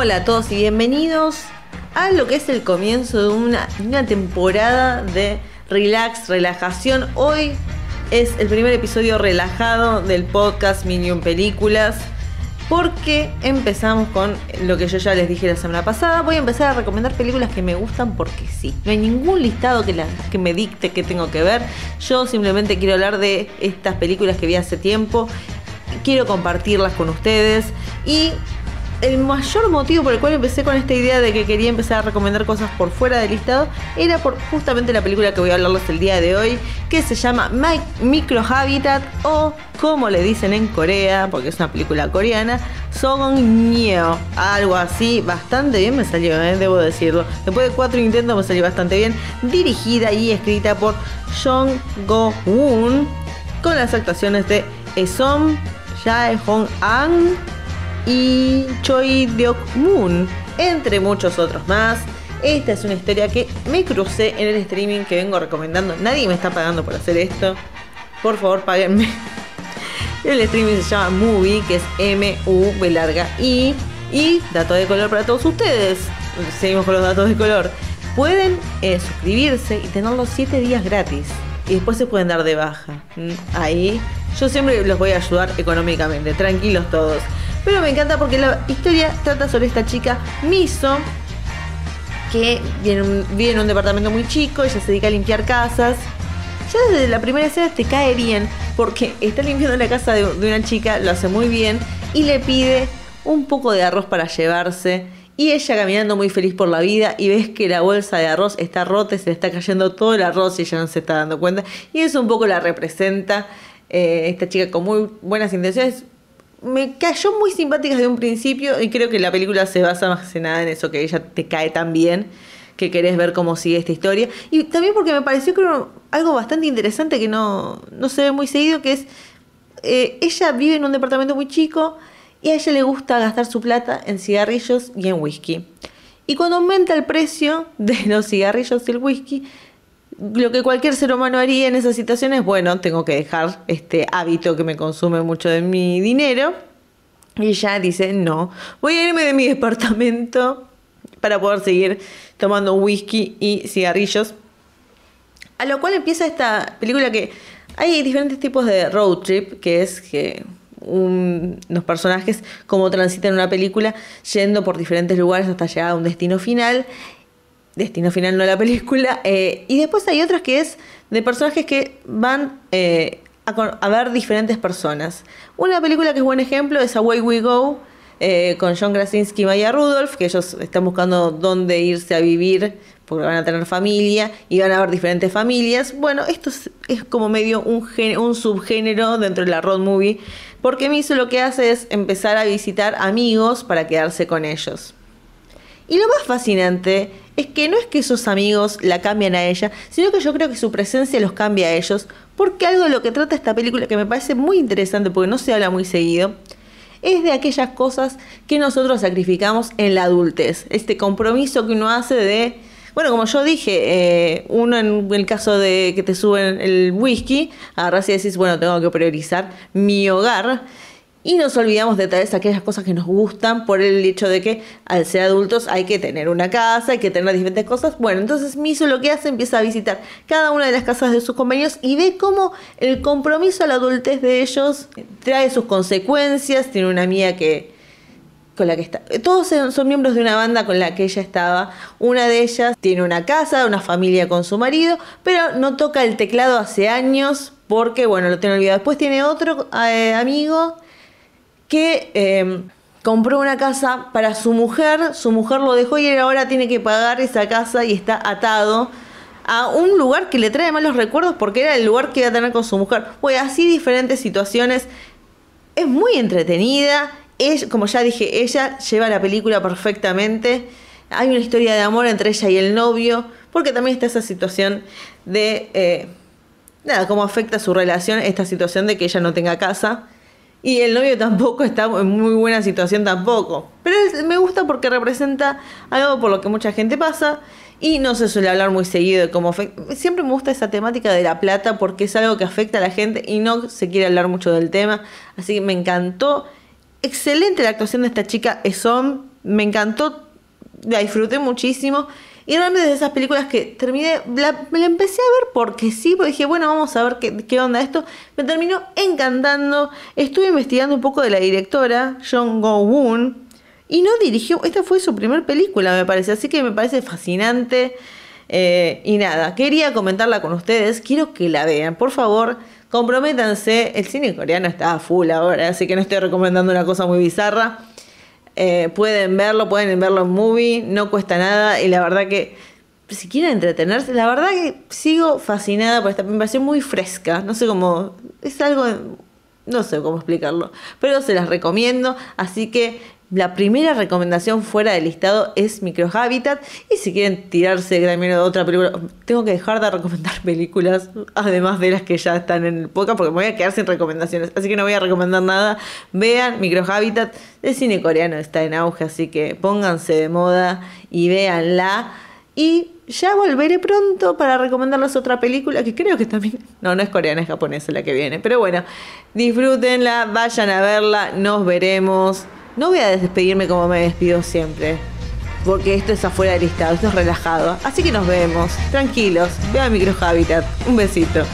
Hola a todos y bienvenidos a lo que es el comienzo de una, temporada de relax, relajación. Hoy es el primer episodio relajado del podcast Minion Películas. Porque empezamos con lo que yo ya les dije la semana pasada. Voy a empezar a recomendar películas que me gustan porque sí. No hay ningún listado que me dicte que tengo que ver. Yo simplemente quiero hablar de estas películas que vi hace tiempo. Quiero compartirlas con ustedes. Y el mayor motivo por el cual empecé con esta idea de que quería empezar a recomendar cosas por fuera del listado era por justamente la película que voy a hablarles el día de hoy, que se llama Micro Habitat o como le dicen en Corea, porque es una película coreana, Song Nyo, algo así, bastante bien me salió, ¿eh? debo decirlo. Después de cuatro intentos me salió bastante bien, dirigida y escrita por Jong Go-woon, con las actuaciones de Esom, Jae Hong An, y Choi Deok Moon, entre muchos otros más. Esta es una historia que me crucé en el streaming que vengo recomendando. Nadie me está pagando por hacer esto. Por favor, páguenme. El streaming se llama Movie, que es M-U-B larga I. Y dato de color para todos ustedes. Seguimos con los datos de color. Pueden eh, suscribirse y tener los 7 días gratis. Y después se pueden dar de baja. Mm, ahí yo siempre los voy a ayudar económicamente. Tranquilos todos. Pero me encanta porque la historia trata sobre esta chica Miso, que vive en un departamento muy chico, ella se dedica a limpiar casas. Ya desde la primera escena te cae bien, porque está limpiando la casa de, una chica, lo hace muy bien, y le pide un poco de arroz para llevarse. Y ella caminando muy feliz por la vida y ves que la bolsa de arroz está rota y se le está cayendo todo el arroz y ella no se está dando cuenta. Y eso un poco la representa eh, esta chica con muy buenas intenciones, me cayó muy simpática desde un principio y creo que la película se basa más que nada en eso, que ella te cae tan bien que querés ver cómo sigue esta historia. Y también porque me pareció algo bastante interesante que no, no se ve muy seguido, que es, eh, ella vive en un departamento muy chico y a ella le gusta gastar su plata en cigarrillos y en whisky. Y cuando aumenta el precio de los cigarrillos y el whisky, lo que cualquier ser humano haría en esas situaciones, bueno, tengo que dejar este hábito que me consume mucho de mi dinero. Y ella dice, no, voy a irme de mi departamento para poder seguir tomando whisky y cigarrillos. A lo cual empieza esta película que hay diferentes tipos de road trip, que es que unos personajes como transitan una película yendo por diferentes lugares hasta llegar a un destino final destino final no la película. Eh, y después hay otras que es de personajes que van eh, a, ver diferentes personas. Una película que es buen ejemplo es Away We Go, eh, con John Krasinski y Maya Rudolph, que ellos están buscando dónde irse a vivir, porque van a tener familia y van a ver diferentes familias. Bueno, esto es, como medio un, un subgénero dentro de la road movie, porque Miso lo que hace es empezar a visitar amigos para quedarse con ellos. Y lo más fascinante es que no es que esos amigos la cambian a ella, sino que yo creo que su presencia los cambia a ellos, porque algo de lo que trata esta película que me parece muy interesante, porque no se habla muy seguido, es de aquellas cosas que nosotros sacrificamos en la adultez, este compromiso que uno hace de, bueno, como yo dije, eh, uno en el caso de que te suben el whisky, agarras y decís, bueno, tengo que priorizar mi hogar, y nos olvidamos de traer aquellas cosas que nos gustan por el hecho de que al ser adultos hay que tener una casa, hay que tener diferentes cosas. Bueno, entonces Miso lo que hace empieza a visitar cada una de las casas de sus compañeros y ve cómo el compromiso a la adultez de ellos trae sus consecuencias. Tiene una amiga que con la que está. Todos son miembros de una banda con la que ella estaba. Una de ellas tiene una casa, una familia con su marido, pero no toca el teclado hace años porque, bueno, lo tiene olvidado. Después tiene otro eh, amigo que em, compró una casa para su mujer, su mujer lo dejó y ahora tiene que pagar esa casa y está atado a un lugar que le trae malos recuerdos porque era el lugar que iba a tener con su mujer. Pues así diferentes situaciones. Es muy entretenida. como ya dije, ella lleva la película perfectamente. Hay una historia de amor entre ella y el novio, porque también está esa situación de, eh, nada, cómo afecta su relación esta situación de que ella no tenga casa y el novio tampoco está en muy buena situación tampoco. Pero me gusta porque representa algo por lo que mucha gente pasa y no se suele hablar muy seguido de cómo Siempre me gusta esa temática de la plata porque es algo que afecta a la gente y no se quiere hablar mucho del tema. Así que me encantó. Excelente la actuación de esta chica Esom. me encantó, la disfruté muchísimo. Y realmente de esas películas que terminé, la, me la empecé a ver porque sí, porque dije, bueno, vamos a ver qué, qué onda esto. Me terminó encantando. Estuve investigando un poco de la directora, Jong Go-woon. Y no dirigió, esta fue su primer película, me parece. Así que me parece fascinante. Eh, y nada, quería comentarla con ustedes. Quiero que la vean, por favor. Comprométanse. El cine coreano está full ahora, así que no estoy recomendando una cosa muy bizarra. Eh, pueden verlo, pueden verlo en movie, no cuesta nada y la verdad que si quieren entretenerse, la verdad que sigo fascinada por esta, me muy fresca, no sé cómo, es algo, no sé cómo explicarlo, pero se las recomiendo, así que la primera recomendación fuera del listado es Microhabitat. Y si quieren tirarse también de otra película, tengo que dejar de recomendar películas, además de las que ya están en el podcast, porque me voy a quedar sin recomendaciones. Así que no voy a recomendar nada. Vean Microhabitat. El cine coreano está en auge, así que pónganse de moda y véanla. Y ya volveré pronto para recomendarles otra película que creo que también. No, no es coreana, es japonesa la que viene. Pero bueno, disfrútenla, vayan a verla, nos veremos. No voy a despedirme como me despido siempre, porque esto es afuera del listado, esto es relajado. Así que nos vemos, tranquilos, vean Micro Habitat. Un besito.